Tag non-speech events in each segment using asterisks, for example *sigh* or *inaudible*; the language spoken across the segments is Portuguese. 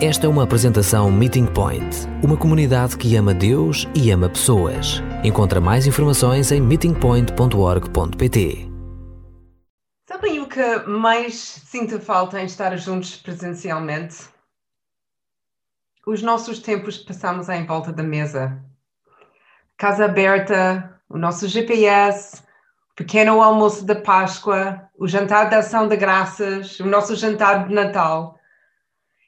Esta é uma apresentação Meeting Point, uma comunidade que ama Deus e ama pessoas. Encontra mais informações em meetingpoint.org.pt. Sabem o que mais sinto falta em estar juntos presencialmente? Os nossos tempos passamos em volta da mesa. Casa aberta, o nosso GPS, pequeno almoço da Páscoa, o jantar da Ação de Graças, o nosso jantar de Natal.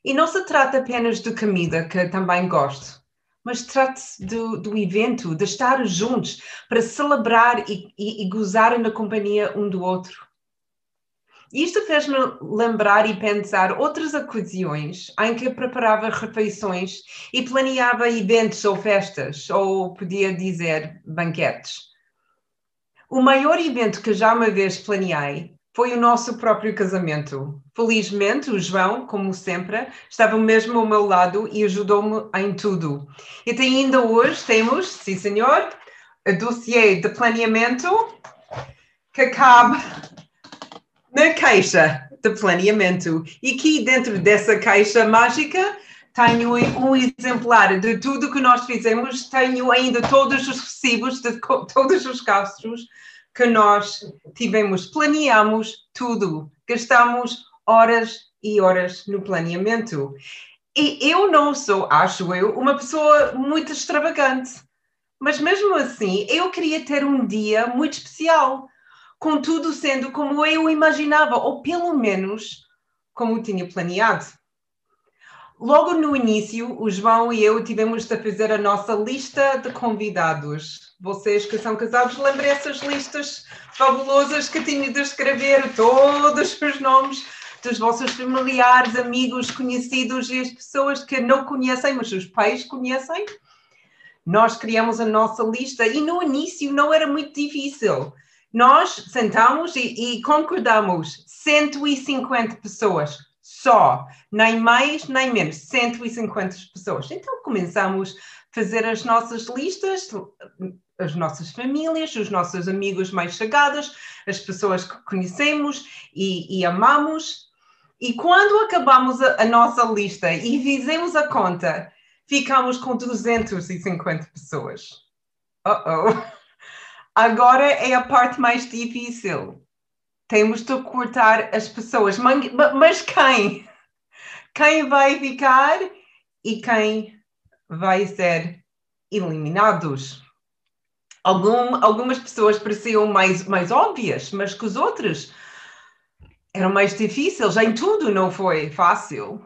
E não se trata apenas de comida, que também gosto, mas trata-se do, do evento, de estar juntos para celebrar e, e, e gozar na companhia um do outro. Isto fez-me lembrar e pensar outras ocasiões em que preparava refeições e planeava eventos ou festas, ou podia dizer banquetes. O maior evento que já uma vez planeei foi o nosso próprio casamento. Felizmente, o João, como sempre, estava mesmo ao meu lado e ajudou-me em tudo. E ainda hoje temos, sim senhor, a dossiê de planeamento que cabe na caixa de planeamento. E aqui dentro dessa caixa mágica tenho um exemplar de tudo que nós fizemos, tenho ainda todos os recibos de todos os gastos que nós tivemos, planeamos tudo, gastamos horas e horas no planeamento. E eu não sou, acho eu, uma pessoa muito extravagante, mas mesmo assim eu queria ter um dia muito especial, com tudo sendo como eu imaginava, ou pelo menos como tinha planeado. Logo no início, o João e eu tivemos de fazer a nossa lista de convidados. Vocês que são casados, lembrem essas listas fabulosas que tinha de escrever todos os nomes dos vossos familiares, amigos, conhecidos e as pessoas que não conhecem, mas os pais conhecem. Nós criamos a nossa lista e no início não era muito difícil. Nós sentamos e, e concordamos 150 pessoas só, nem mais nem menos, 150 pessoas. Então começamos a fazer as nossas listas, as nossas famílias, os nossos amigos mais chegados, as pessoas que conhecemos e, e amamos. E quando acabamos a, a nossa lista e fizemos a conta, ficamos com 250 pessoas. Uh oh. Agora é a parte mais difícil temos de cortar as pessoas. Mas quem? Quem vai ficar e quem vai ser eliminados? Algum, algumas pessoas pareciam mais, mais óbvias, mas que os outros eram mais difíceis. Em tudo não foi fácil.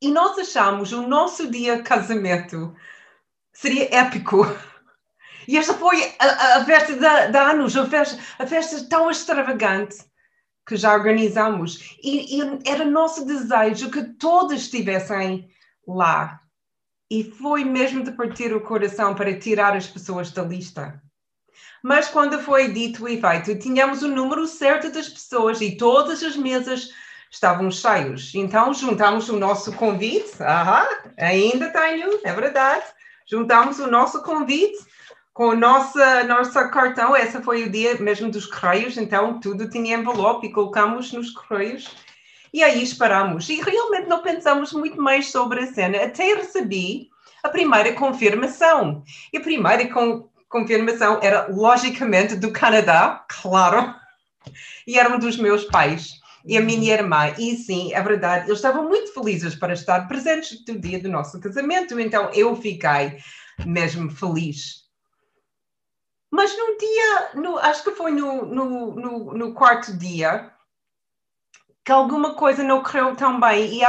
E nós achamos o nosso dia de casamento seria épico e esta foi a, a festa de, de anos, a festa, a festa tão extravagante que já organizamos. E, e era nosso desejo que todos estivessem lá. E foi mesmo de partir o coração para tirar as pessoas da lista. Mas quando foi dito e feito, tínhamos o número certo das pessoas e todas as mesas estavam cheios. Então juntamos o nosso convite. Aham, ainda tenho, é verdade. Juntamos o nosso convite com o nosso, nosso cartão, esse foi o dia mesmo dos correios, então tudo tinha envelope e colocamos nos correios e aí esperamos. E realmente não pensamos muito mais sobre a cena, até recebi a primeira confirmação. E a primeira com, confirmação era, logicamente, do Canadá, claro, e era um dos meus pais e a minha irmã. E sim, é verdade, eles estavam muito felizes para estar presentes no dia do nosso casamento, então eu fiquei mesmo feliz. Mas no dia, no, acho que foi no, no, no, no, quarto dia, que alguma coisa não correu tão bem e,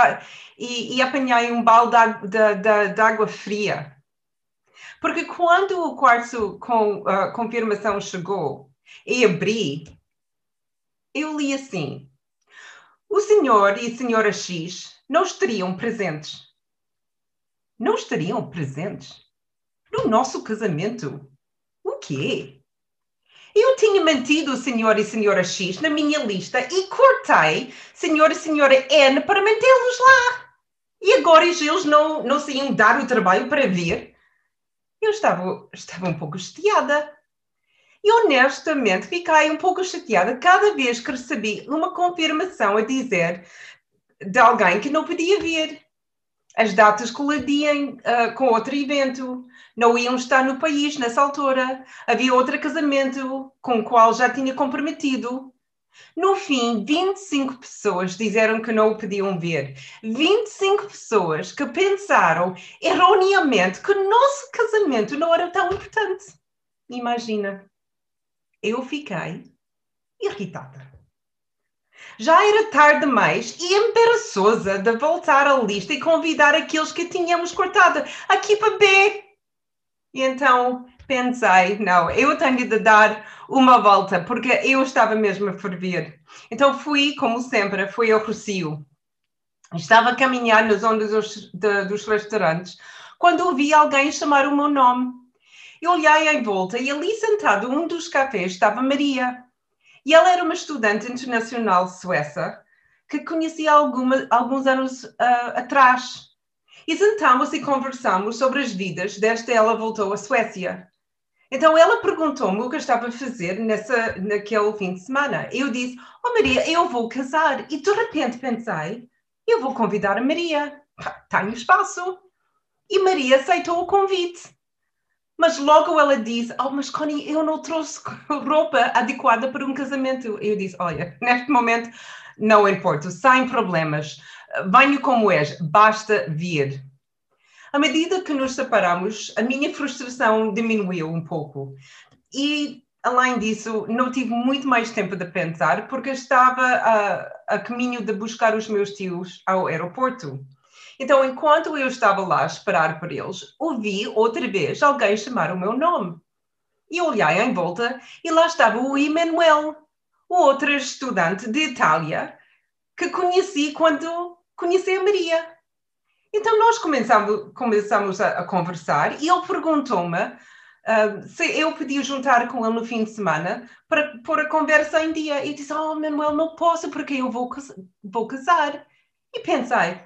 e, e apanhei um balde de, de, de, água fria. Porque quando o quarto com uh, confirmação chegou e abri, eu li assim: o senhor e a senhora X não estariam presentes. Não estariam presentes no nosso casamento. O quê? Eu tinha mantido o senhor e senhora X na minha lista e cortei senhor e senhora N para mantê-los lá. E agora eles não, não se iam dar o trabalho para vir? Eu estava, estava um pouco chateada. E honestamente fiquei um pouco chateada cada vez que recebi uma confirmação a dizer de alguém que não podia vir. As datas coladiam uh, com outro evento. Não iam estar no país nessa altura. Havia outro casamento com o qual já tinha comprometido. No fim, 25 pessoas disseram que não o podiam ver. 25 pessoas que pensaram erroneamente que o nosso casamento não era tão importante. Imagina. Eu fiquei irritada. Já era tarde demais e embaraçosa de voltar à lista e convidar aqueles que tínhamos cortado aqui para B. E então pensei, não, eu tenho de dar uma volta, porque eu estava mesmo a ferver. Então fui, como sempre, fui ao Rocio. Estava a caminhar nas ondas dos, de, dos restaurantes quando ouvi alguém chamar o meu nome. Eu olhei em volta e ali sentado um dos cafés estava Maria. E ela era uma estudante internacional sueça que conheci alguma, alguns anos uh, atrás. E sentamos e conversamos sobre as vidas que ela voltou à Suécia. Então ela perguntou-me o que eu estava a fazer nessa, naquele fim de semana. Eu disse: Oh Maria, eu vou casar. E de repente pensei: Eu vou convidar a Maria. Tenho espaço. E Maria aceitou o convite. Mas logo ela disse: Oh, mas Connie, eu não trouxe roupa adequada para um casamento. Eu disse: Olha, neste momento não importa, sem problemas. Venho como és, basta vir. À medida que nos separamos, a minha frustração diminuiu um pouco. E, além disso, não tive muito mais tempo de pensar, porque estava a, a caminho de buscar os meus tios ao aeroporto. Então, enquanto eu estava lá a esperar por eles, ouvi outra vez alguém chamar o meu nome. E olhei em volta e lá estava o Emanuel, outro estudante de Itália que conheci quando conheci a Maria. Então nós começamos, começamos a, a conversar e ele perguntou-me uh, se eu podia juntar com ele no fim de semana para pôr a conversa em dia. E disse, oh Manuel, não posso porque eu vou, vou casar. E pensei,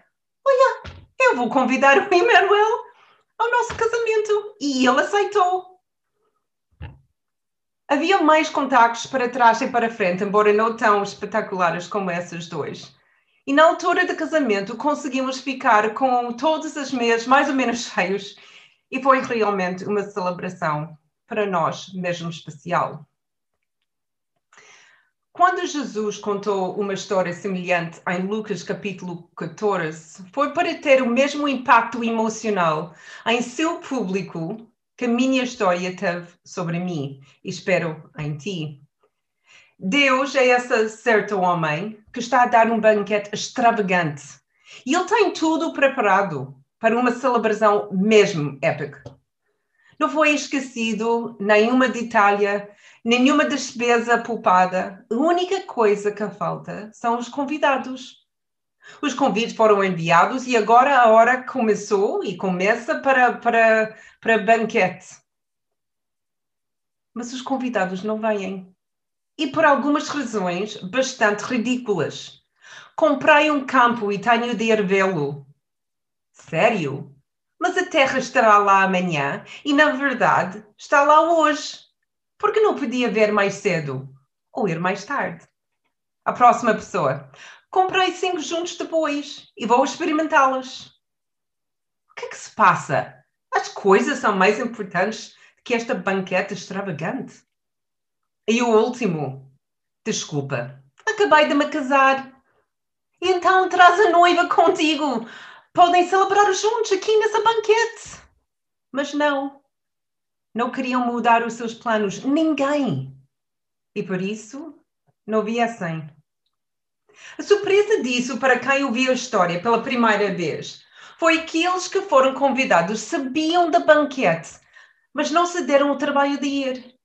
olha, eu vou convidar o Emmanuel ao nosso casamento. E ele aceitou. Havia mais contactos para trás e para frente, embora não tão espetaculares como esses dois. E na altura do casamento conseguimos ficar com todas as mesas mais ou menos *laughs* cheios e foi realmente uma celebração para nós mesmo especial. Quando Jesus contou uma história semelhante em Lucas capítulo 14, foi para ter o mesmo impacto emocional em seu público que a minha história teve sobre mim, e espero em ti. Deus é esse certo homem que está a dar um banquete extravagante e ele tem tudo preparado para uma celebração mesmo épica. Não foi esquecido nenhuma detalhe nenhuma despesa poupada. A única coisa que falta são os convidados. Os convites foram enviados e agora a hora começou e começa para, para, para banquete. Mas os convidados não vêm. E por algumas razões bastante ridículas. Comprei um campo e tenho de ir vê-lo. Sério? Mas a terra estará lá amanhã e, na verdade, está lá hoje. Porque não podia ver mais cedo ou ir mais tarde? A próxima pessoa. Comprei cinco juntos depois e vou experimentá-las. O que é que se passa? As coisas são mais importantes que esta banquete extravagante. E o último. Desculpa, acabei de me casar. E então traz a noiva contigo. Podem celebrar juntos aqui nessa banquete. Mas não, não queriam mudar os seus planos, ninguém. E por isso não viessem. A surpresa disso para quem ouviu a história pela primeira vez foi que aqueles que foram convidados sabiam da banquete, mas não se deram o trabalho de ir.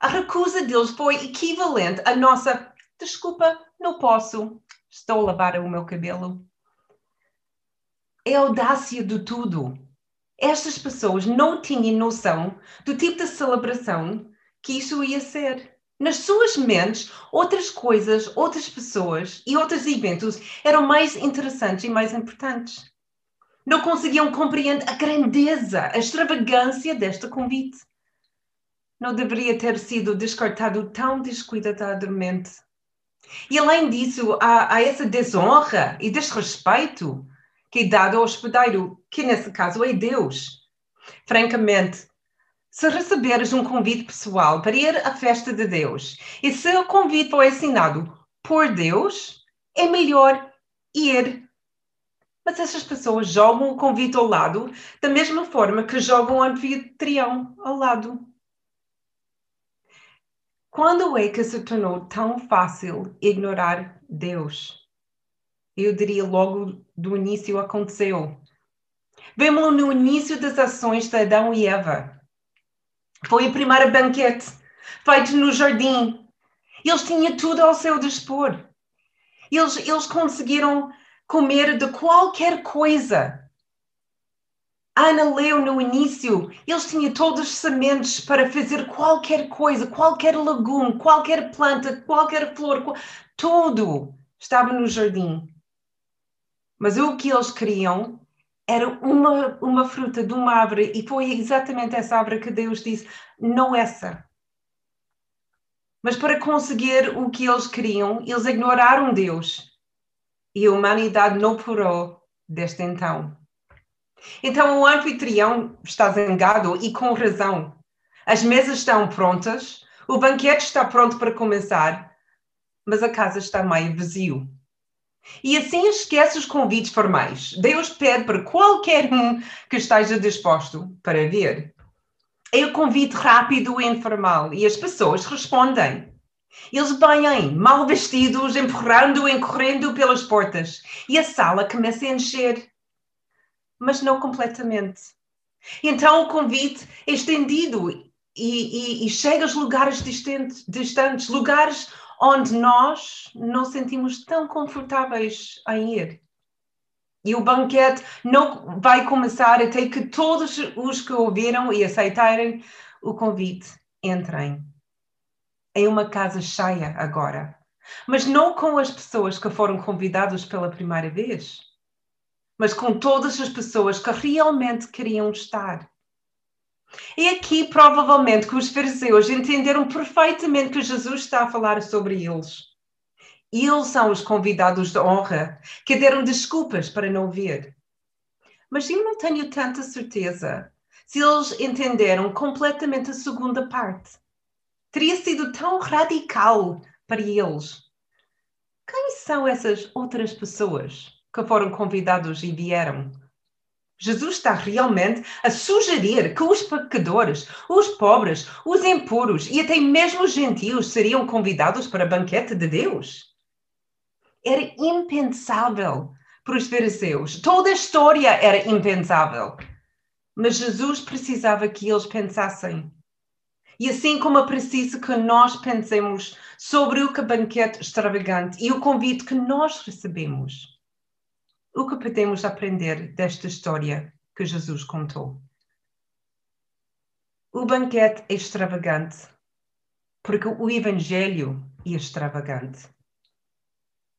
A recusa deles foi equivalente à nossa desculpa, não posso, estou a lavar o meu cabelo. É a audácia de tudo estas pessoas não tinham noção do tipo de celebração que isso ia ser. Nas suas mentes, outras coisas, outras pessoas e outros eventos eram mais interessantes e mais importantes. Não conseguiam compreender a grandeza, a extravagância deste convite. Não deveria ter sido descartado tão descuidadamente. E além disso, há, há essa desonra e desrespeito que dado ao hospedeiro, que nesse caso é Deus. Francamente, se receberes um convite pessoal para ir à festa de Deus e se o convite foi assinado por Deus, é melhor ir. Mas essas pessoas jogam o convite ao lado da mesma forma que jogam o anfitrião ao lado. Quando é que se tornou tão fácil ignorar Deus? Eu diria logo do início aconteceu. Vemos no início das ações de Adão e Eva. Foi a primeira banquete, feito no jardim. Eles tinham tudo ao seu dispor. Eles, eles conseguiram comer de qualquer coisa. Ana leu no início, eles tinham todas as sementes para fazer qualquer coisa, qualquer legume, qualquer planta, qualquer flor, tudo estava no jardim. Mas o que eles queriam era uma, uma fruta de uma árvore, e foi exatamente essa árvore que Deus disse: não essa. Mas para conseguir o que eles queriam, eles ignoraram Deus. E a humanidade não parou desde então. Então o anfitrião está zangado e com razão. As mesas estão prontas, o banquete está pronto para começar, mas a casa está meio vazio. E assim esquece os convites formais. Deus pede para qualquer um que esteja disposto para vir. É o convite rápido e informal e as pessoas respondem. Eles vêm mal vestidos, empurrando e correndo pelas portas e a sala começa a encher. Mas não completamente. Então o convite é estendido e, e, e chega aos lugares distantes, distantes lugares onde nós não sentimos tão confortáveis em ir. E o banquete não vai começar até que todos os que ouviram e aceitarem o convite entrem. É uma casa cheia agora, mas não com as pessoas que foram convidadas pela primeira vez, mas com todas as pessoas que realmente queriam estar. E aqui, provavelmente, que os fariseus entenderam perfeitamente que Jesus está a falar sobre eles. Eles são os convidados de honra que deram desculpas para não vir. Mas eu não tenho tanta certeza se eles entenderam completamente a segunda parte. Teria sido tão radical para eles. Quem são essas outras pessoas que foram convidados e vieram? Jesus está realmente a sugerir que os pecadores, os pobres, os impuros e até mesmo os gentios seriam convidados para o banquete de Deus. Era impensável para os fariseus. Toda a história era impensável. Mas Jesus precisava que eles pensassem. E assim como é preciso que nós pensemos sobre o que banquete extravagante e o convite que nós recebemos o que podemos aprender desta história que Jesus contou? O banquete é extravagante porque o Evangelho é extravagante.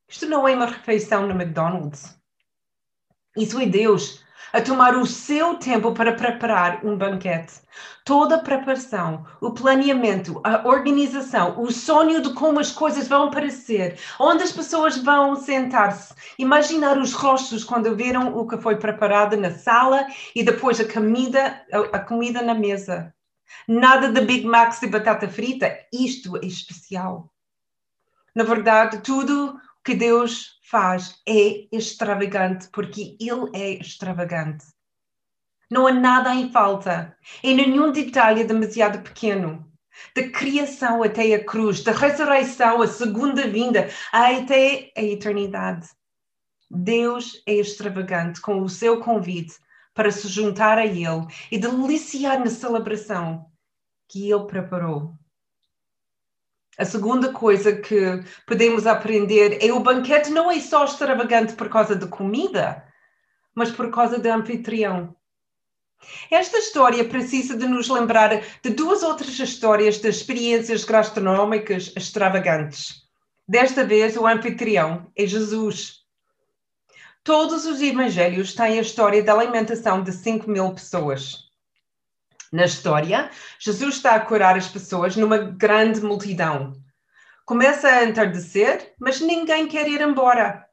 Isto não é uma refeição no McDonald's. Isso é Deus a tomar o seu tempo para preparar um banquete. Toda a preparação, o planeamento, a organização, o sonho de como as coisas vão parecer, onde as pessoas vão sentar-se, imaginar os rostos quando viram o que foi preparado na sala e depois a comida, a, comida na mesa. Nada de Big Macs e batata frita, isto é especial. Na verdade, tudo que Deus faz é extravagante, porque Ele é extravagante. Não há nada em falta, e nenhum detalhe demasiado pequeno. Da criação até a cruz, da ressurreição, a segunda vinda, até a eternidade. Deus é extravagante com o seu convite para se juntar a Ele e deliciar na celebração que Ele preparou. A segunda coisa que podemos aprender é o banquete não é só extravagante por causa da comida, mas por causa do anfitrião. Esta história precisa de nos lembrar de duas outras histórias de experiências gastronómicas extravagantes. Desta vez, o anfitrião é Jesus. Todos os evangelhos têm a história da alimentação de 5 mil pessoas. Na história, Jesus está a curar as pessoas numa grande multidão. Começa a entardecer, mas ninguém quer ir embora.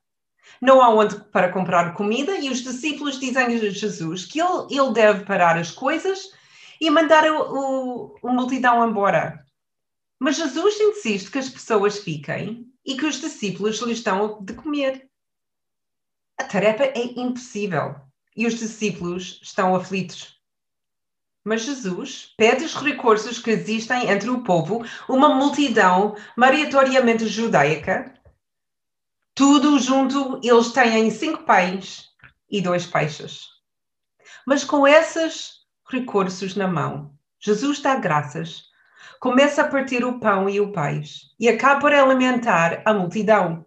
Não há onde para comprar comida e os discípulos dizem a Jesus que ele, ele deve parar as coisas e mandar o, o, o multidão embora. Mas Jesus insiste que as pessoas fiquem e que os discípulos lhes dão de comer. A tarefa é impossível e os discípulos estão aflitos. Mas Jesus pede os recursos que existem entre o povo, uma multidão maioritariamente judaica. Tudo junto, eles têm cinco pães e dois peixes. Mas com esses recursos na mão, Jesus dá graças, começa a partir o pão e o peixe e acaba por alimentar a multidão.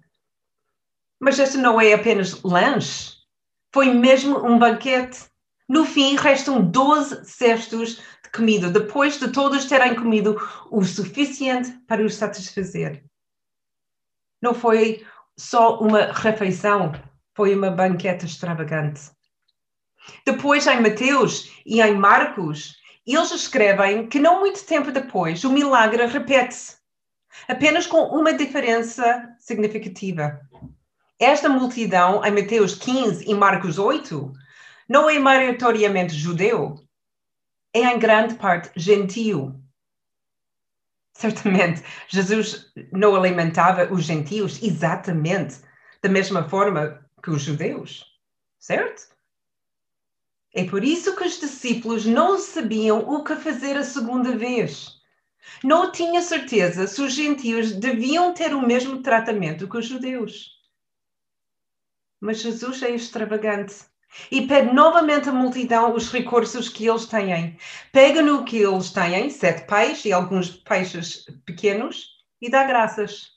Mas este não é apenas lanche, foi mesmo um banquete. No fim, restam 12 cestos de comida, depois de todos terem comido o suficiente para os satisfazer. Não foi só uma refeição, foi uma banquete extravagante. Depois, em Mateus e em Marcos, eles escrevem que não muito tempo depois o milagre repete-se, apenas com uma diferença significativa. Esta multidão, em Mateus 15 e Marcos 8, não é maioritariamente judeu, é em grande parte gentio. Certamente, Jesus não alimentava os gentios exatamente da mesma forma que os judeus, certo? É por isso que os discípulos não sabiam o que fazer a segunda vez. Não tinha certeza se os gentios deviam ter o mesmo tratamento que os judeus. Mas Jesus é extravagante e pede novamente à multidão os recursos que eles têm. Pega no que eles têm, sete peixes e alguns peixes pequenos, e dá graças.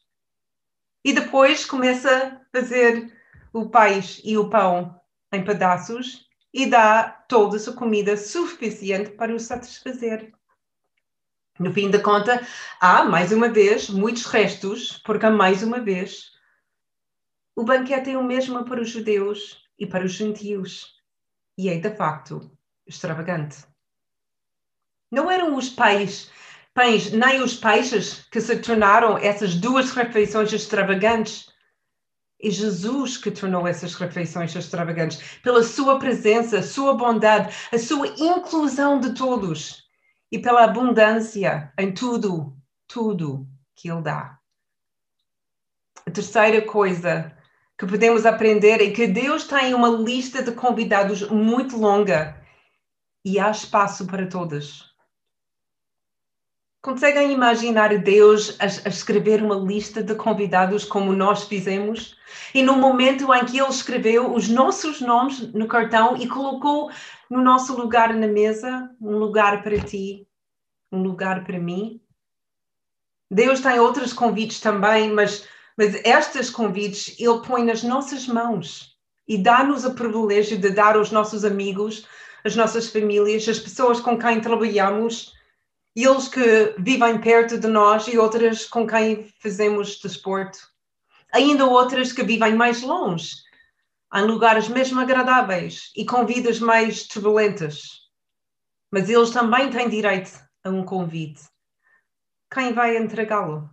E depois começa a fazer o peixe e o pão em pedaços e dá toda a sua comida suficiente para o satisfazer. No fim da conta, há, mais uma vez, muitos restos, porque, mais uma vez, o banquete é o mesmo para os judeus e para os gentios. E é, de facto, extravagante. Não eram os pães, pães nem os peixes que se tornaram essas duas refeições extravagantes. É Jesus que tornou essas refeições extravagantes, pela sua presença, sua bondade, a sua inclusão de todos e pela abundância em tudo, tudo que Ele dá. A terceira coisa que podemos aprender é que Deus tem uma lista de convidados muito longa e há espaço para todos. Conseguem imaginar Deus a, a, escrever uma lista de convidados como nós fizemos? E no momento em que Ele escreveu os nossos nomes no cartão e colocou no nosso lugar na mesa, um lugar para ti, um lugar para mim? Deus tem outros convites também, mas mas estes convites ele põe nas nossas mãos e dá-nos o privilégio de dar aos nossos amigos, às nossas famílias, às pessoas com quem trabalhamos, eles que vivem perto de nós e outras com quem fazemos desporto. Ainda outras que vivem mais longe, em lugares mesmo agradáveis e com vidas mais turbulentas. Mas eles também têm direito a um convite. Quem vai entregá-lo?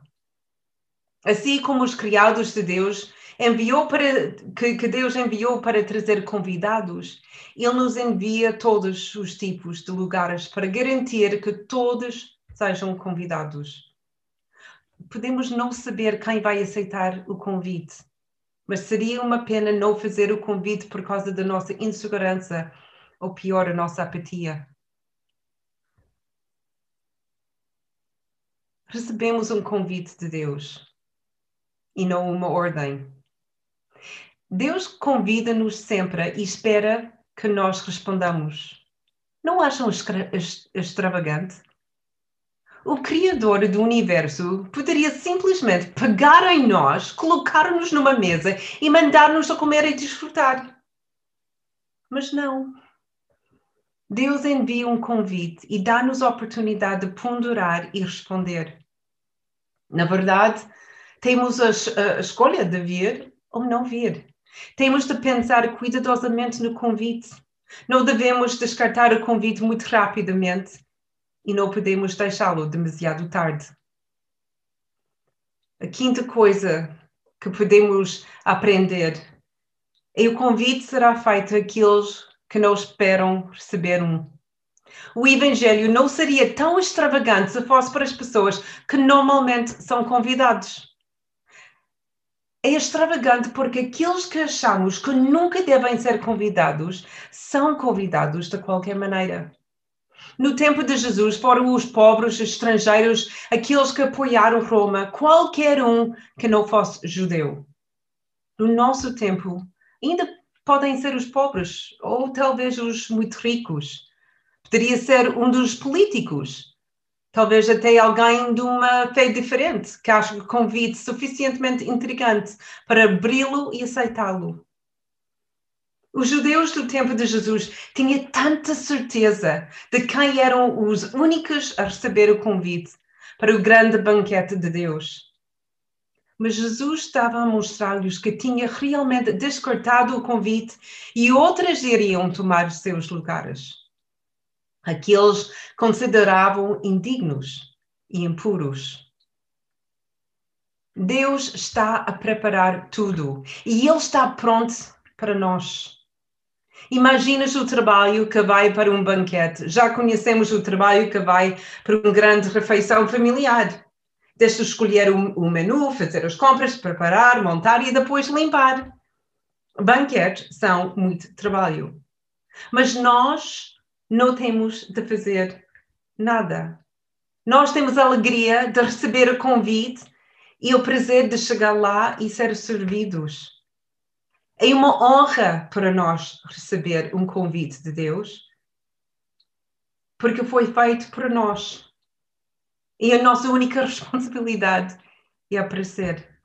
Assim como os criados de Deus enviou para que, que Deus enviou para trazer convidados, Ele nos envia todos os tipos de lugares para garantir que todos sejam convidados. Podemos não saber quem vai aceitar o convite, mas seria uma pena não fazer o convite por causa da nossa insegurança ou pior, a nossa apatia. Recebemos um convite de Deus e não uma ordem. Deus convida-nos sempre e espera que nós respondamos. Não acham extravagante? O Criador do universo poderia simplesmente pegar em nós, colocar-nos numa mesa e mandar-nos a comer e desfrutar. Mas não. Deus envia um convite e dá-nos a oportunidade de ponderar e responder. Na verdade, temos a, a escolha de vir ou não vir. Temos de pensar cuidadosamente no convite. Não devemos descartar o convite muito rapidamente e não podemos deixá-lo demasiado tarde. A quinta coisa que podemos aprender E o convite será feito àqueles que não esperam receber um. O Evangelho não seria tão extravagante se fosse para as pessoas que normalmente são convidados. É extravagante porque aqueles que achamos que nunca devem ser convidados são convidados de qualquer maneira. No tempo de Jesus, foram os pobres, os estrangeiros, aqueles que apoiaram Roma, qualquer um que não fosse judeu. No nosso tempo, ainda podem ser os pobres, ou talvez os muito ricos. Poderia ser um dos políticos, talvez até alguém de uma fé diferente, que acha o convite suficientemente intrigante para abri-lo e aceitá-lo. Os judeus do tempo de Jesus tinham tanta certeza de quem eram os únicos a receber o convite para o grande banquete de Deus. Mas Jesus estava a mostrar-lhes que tinha realmente descartado o convite e outras iriam tomar os seus lugares. Aqueles consideravam indignos e impuros. Deus está a preparar tudo e Ele está pronto para nós. Imaginas o trabalho que vai para um banquete. Já conhecemos o trabalho que vai para uma grande refeição familiar. Desde escolher o menu, fazer as compras, preparar, montar e depois limpar. Banquetes são muito trabalho. Mas nós não temos de fazer nada. Nós temos a alegria de receber o convite e o prazer de chegar lá e ser servidos. É uma honra para nós receber um convite de Deus, porque foi feito para nós. E a nossa única *laughs* responsabilidade é aparecer.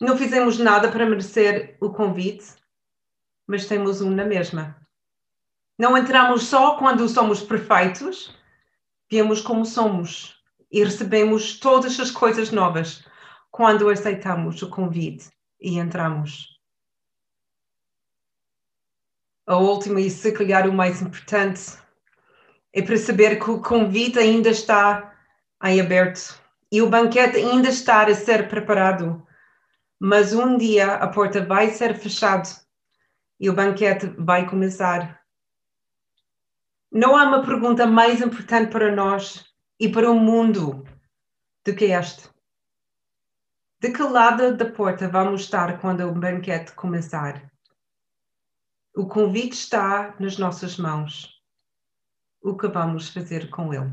Não fizemos nada para merecer o convite, mas temos um na mesma. Não entramos só quando somos perfeitos, vemos como somos e recebemos todas as coisas novas quando aceitamos o convite e entramos a última e se calhar o mais importante é para saber que o convite ainda está em aberto e o banquete ainda está a ser preparado. Mas um dia a porta vai ser fechada e o banquete vai começar. Não há uma pergunta mais importante para nós e para o mundo do que esta. De que lado da porta vamos estar quando o banquete começar? O convite está nas nossas mãos. O que vamos fazer com ele?